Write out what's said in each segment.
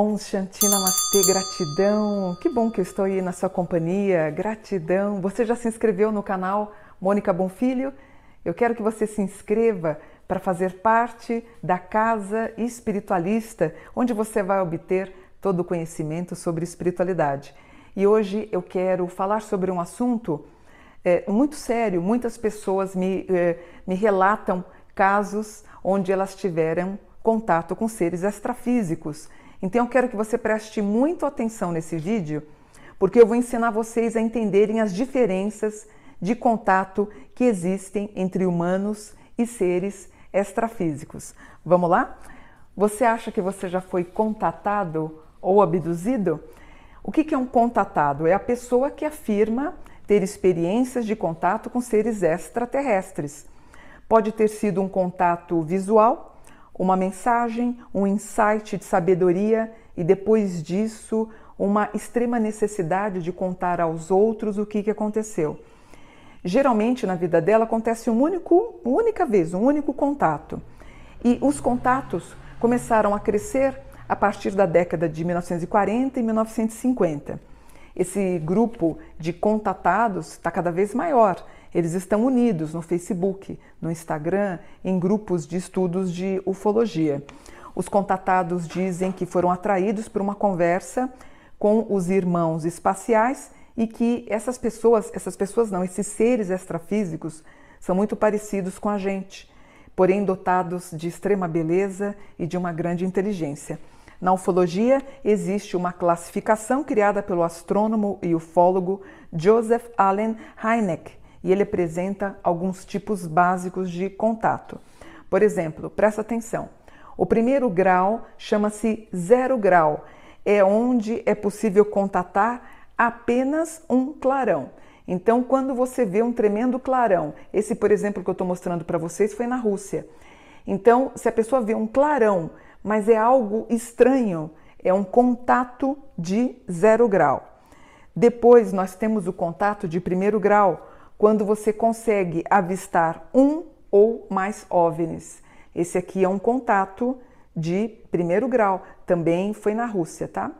Om Shanti Namastê, gratidão. Que bom que eu estou aí na sua companhia. Gratidão. Você já se inscreveu no canal Mônica Bonfilho? Eu quero que você se inscreva para fazer parte da casa espiritualista, onde você vai obter todo o conhecimento sobre espiritualidade. E hoje eu quero falar sobre um assunto é, muito sério. Muitas pessoas me, é, me relatam casos onde elas tiveram contato com seres extrafísicos então eu quero que você preste muito atenção nesse vídeo, porque eu vou ensinar vocês a entenderem as diferenças de contato que existem entre humanos e seres extrafísicos. Vamos lá? Você acha que você já foi contatado ou abduzido? O que é um contatado? É a pessoa que afirma ter experiências de contato com seres extraterrestres. Pode ter sido um contato visual, uma mensagem, um insight de sabedoria e depois disso uma extrema necessidade de contar aos outros o que, aconteceu. Geralmente na vida dela acontece um uma única vez, um único contato. E os contatos começaram a crescer a partir da década de 1940 e 1950. Esse grupo de contatados está cada vez maior eles estão unidos no Facebook, no Instagram, em grupos de estudos de ufologia. Os contatados dizem que foram atraídos por uma conversa com os irmãos espaciais e que essas pessoas, essas pessoas não, esses seres extrafísicos são muito parecidos com a gente, porém dotados de extrema beleza e de uma grande inteligência. Na ufologia existe uma classificação criada pelo astrônomo e ufólogo Joseph Allen Hynek, e ele apresenta alguns tipos básicos de contato. Por exemplo, presta atenção. O primeiro grau chama-se zero grau, é onde é possível contatar apenas um clarão. Então, quando você vê um tremendo clarão, esse, por exemplo, que eu estou mostrando para vocês foi na Rússia. Então, se a pessoa vê um clarão, mas é algo estranho, é um contato de zero grau. Depois, nós temos o contato de primeiro grau, quando você consegue avistar um ou mais OVNIs. Esse aqui é um contato de primeiro grau, também foi na Rússia, tá?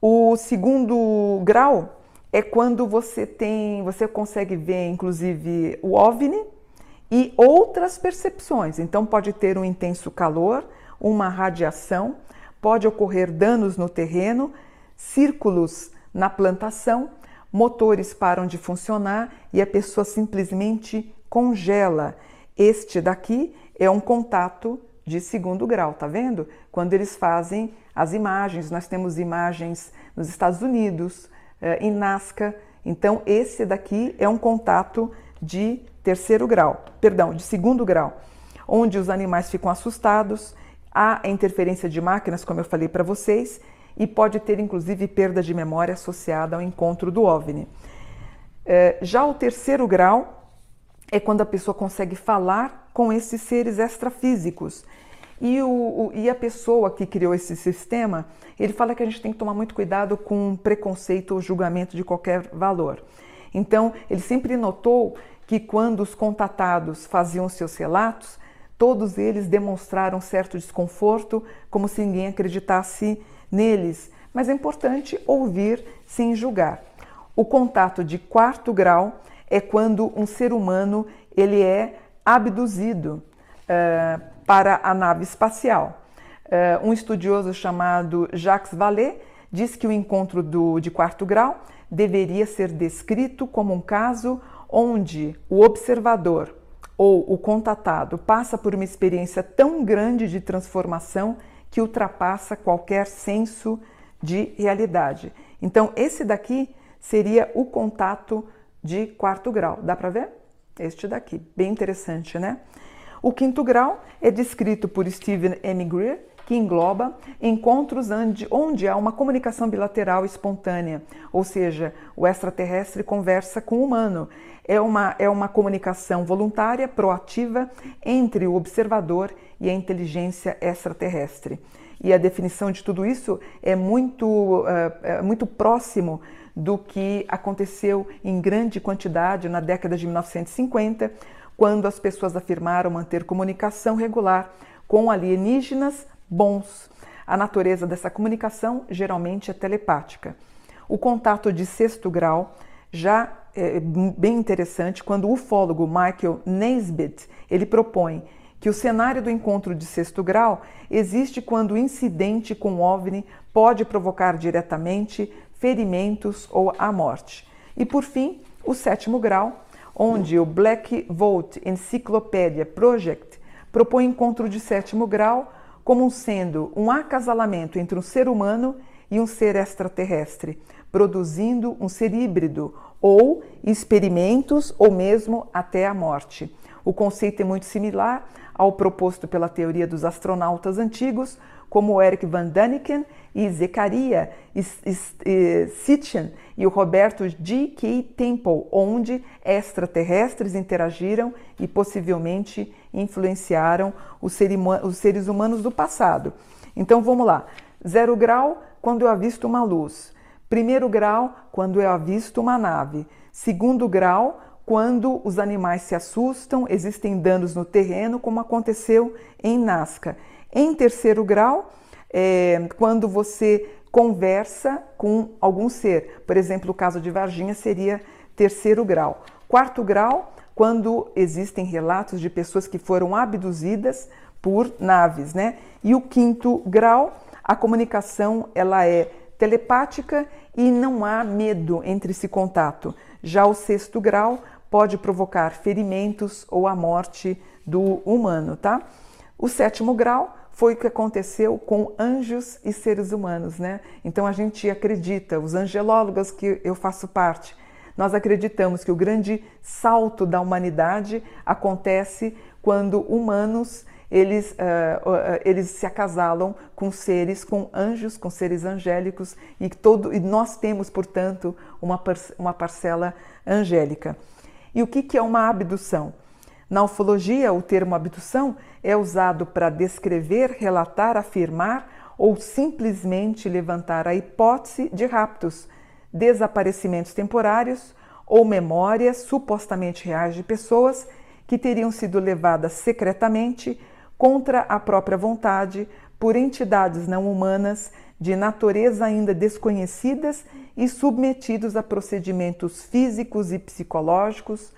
O segundo grau é quando você tem, você consegue ver inclusive o OVNI e outras percepções. Então pode ter um intenso calor, uma radiação, pode ocorrer danos no terreno, círculos na plantação motores param de funcionar e a pessoa simplesmente congela. Este daqui é um contato de segundo grau, tá vendo? Quando eles fazem as imagens, nós temos imagens nos Estados Unidos, eh, em Nazca. Então, esse daqui é um contato de terceiro grau, perdão, de segundo grau, onde os animais ficam assustados, há interferência de máquinas, como eu falei para vocês, e pode ter inclusive perda de memória associada ao encontro do OVNI. É, já o terceiro grau é quando a pessoa consegue falar com esses seres extrafísicos. E, o, o, e a pessoa que criou esse sistema, ele fala que a gente tem que tomar muito cuidado com preconceito ou julgamento de qualquer valor. Então, ele sempre notou que quando os contatados faziam seus relatos, todos eles demonstraram certo desconforto, como se ninguém acreditasse neles, mas é importante ouvir sem julgar. O contato de quarto grau é quando um ser humano ele é abduzido uh, para a nave espacial. Uh, um estudioso chamado Jacques Vallée diz que o encontro do, de quarto grau deveria ser descrito como um caso onde o observador ou o contatado passa por uma experiência tão grande de transformação que ultrapassa qualquer senso de realidade. Então, esse daqui seria o contato de quarto grau. Dá para ver? Este daqui, bem interessante, né? O quinto grau é descrito por Stephen M. Greer, que engloba encontros onde, onde há uma comunicação bilateral espontânea, ou seja, o extraterrestre conversa com o humano. É uma, é uma comunicação voluntária, proativa, entre o observador e a inteligência extraterrestre. e a definição de tudo isso é muito, é muito próximo do que aconteceu em grande quantidade na década de 1950, quando as pessoas afirmaram manter comunicação regular com alienígenas bons. A natureza dessa comunicação geralmente é telepática. O contato de sexto grau já é bem interessante quando o ufólogo Michael Naisbitt ele propõe que o cenário do encontro de sexto grau existe quando o incidente com o OVNI pode provocar diretamente ferimentos ou a morte. E por fim, o sétimo grau, onde o Black Vault Encyclopedia Project propõe encontro de sétimo grau como sendo um acasalamento entre um ser humano e um ser extraterrestre, produzindo um ser híbrido ou experimentos ou mesmo até a morte. O conceito é muito similar ao proposto pela teoria dos astronautas antigos, como Eric Van Daniken e Zecaria Sitchin e o Roberto G.K. Temple, onde extraterrestres interagiram e possivelmente influenciaram os seres humanos do passado. Então vamos lá. Zero grau, quando eu avisto uma luz. Primeiro grau, quando eu avisto uma nave. Segundo grau, quando os animais se assustam, existem danos no terreno, como aconteceu em Nazca. Em terceiro grau, é, quando você conversa com algum ser, por exemplo, o caso de Varginha seria terceiro grau. Quarto grau, quando existem relatos de pessoas que foram abduzidas por naves, né? E o quinto grau, a comunicação ela é telepática e não há medo entre esse contato. Já o sexto grau pode provocar ferimentos ou a morte do humano, tá? O sétimo grau foi o que aconteceu com anjos e seres humanos, né? Então a gente acredita, os angelólogos que eu faço parte, nós acreditamos que o grande salto da humanidade acontece quando humanos eles, uh, eles se acasalam com seres, com anjos, com seres angélicos e, todo, e nós temos, portanto, uma, uma parcela angélica. E o que, que é uma abdução? Na ufologia, o termo abdução é usado para descrever, relatar, afirmar ou simplesmente levantar a hipótese de raptos, desaparecimentos temporários ou memórias supostamente reais de pessoas que teriam sido levadas secretamente contra a própria vontade por entidades não humanas de natureza ainda desconhecidas e submetidos a procedimentos físicos e psicológicos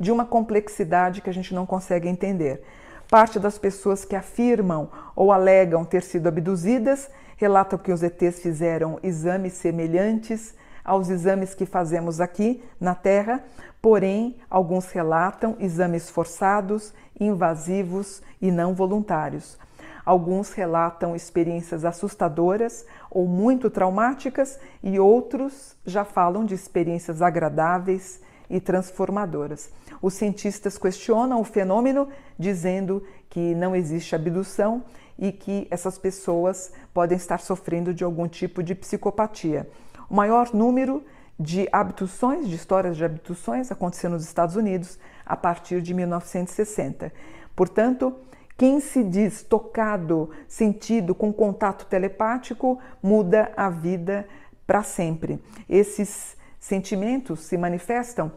de uma complexidade que a gente não consegue entender. Parte das pessoas que afirmam ou alegam ter sido abduzidas relatam que os ETs fizeram exames semelhantes aos exames que fazemos aqui na Terra, porém, alguns relatam exames forçados, invasivos e não voluntários. Alguns relatam experiências assustadoras ou muito traumáticas, e outros já falam de experiências agradáveis e transformadoras. Os cientistas questionam o fenômeno, dizendo que não existe abdução e que essas pessoas podem estar sofrendo de algum tipo de psicopatia. O maior número de abduções, de histórias de abduções, aconteceu nos Estados Unidos a partir de 1960. Portanto, quem se diz tocado, sentido com contato telepático, muda a vida para sempre. Esses Sentimentos se manifestam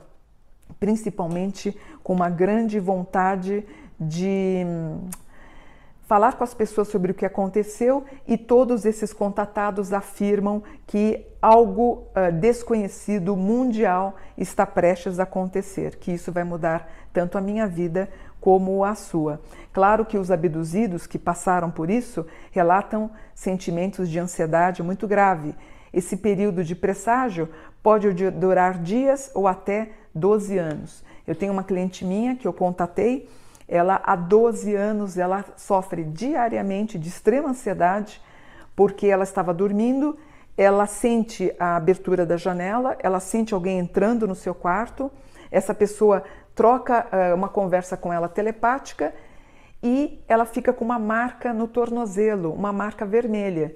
principalmente com uma grande vontade de hum, falar com as pessoas sobre o que aconteceu e todos esses contatados afirmam que algo uh, desconhecido mundial está prestes a acontecer, que isso vai mudar tanto a minha vida como a sua. Claro que os abduzidos que passaram por isso relatam sentimentos de ansiedade muito grave. Esse período de presságio pode durar dias ou até 12 anos. Eu tenho uma cliente minha que eu contatei, ela há 12 anos ela sofre diariamente de extrema ansiedade porque ela estava dormindo, ela sente a abertura da janela, ela sente alguém entrando no seu quarto, essa pessoa troca uh, uma conversa com ela telepática e ela fica com uma marca no tornozelo, uma marca vermelha.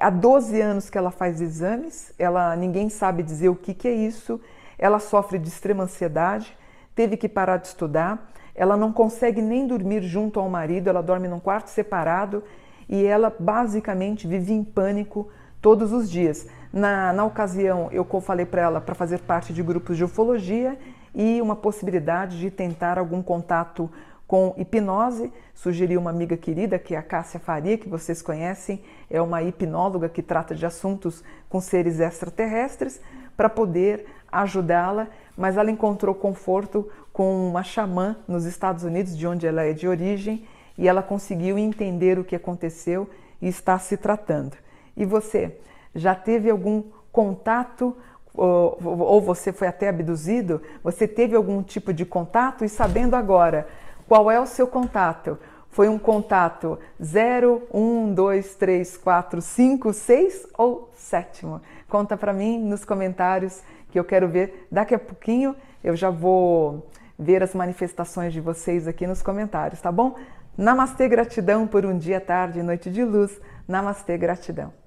Há 12 anos que ela faz exames, ela ninguém sabe dizer o que, que é isso, ela sofre de extrema ansiedade, teve que parar de estudar, ela não consegue nem dormir junto ao marido, ela dorme num quarto separado e ela basicamente vive em pânico todos os dias. Na, na ocasião, eu falei para ela para fazer parte de grupos de ufologia e uma possibilidade de tentar algum contato com hipnose. Sugeri uma amiga querida, que é a Cássia Faria, que vocês conhecem, é uma hipnóloga que trata de assuntos com seres extraterrestres, para poder ajudá-la, mas ela encontrou conforto com uma xamã nos Estados Unidos, de onde ela é de origem, e ela conseguiu entender o que aconteceu e está se tratando. E você, já teve algum contato ou, ou você foi até abduzido? Você teve algum tipo de contato e sabendo agora qual é o seu contato? Foi um contato 0, 1, 2, 3, 4, 5, 6 ou sétimo? Conta para mim nos comentários que eu quero ver. Daqui a pouquinho eu já vou ver as manifestações de vocês aqui nos comentários, tá bom? Namastê, gratidão por um dia, tarde e noite de luz. Namastê, gratidão.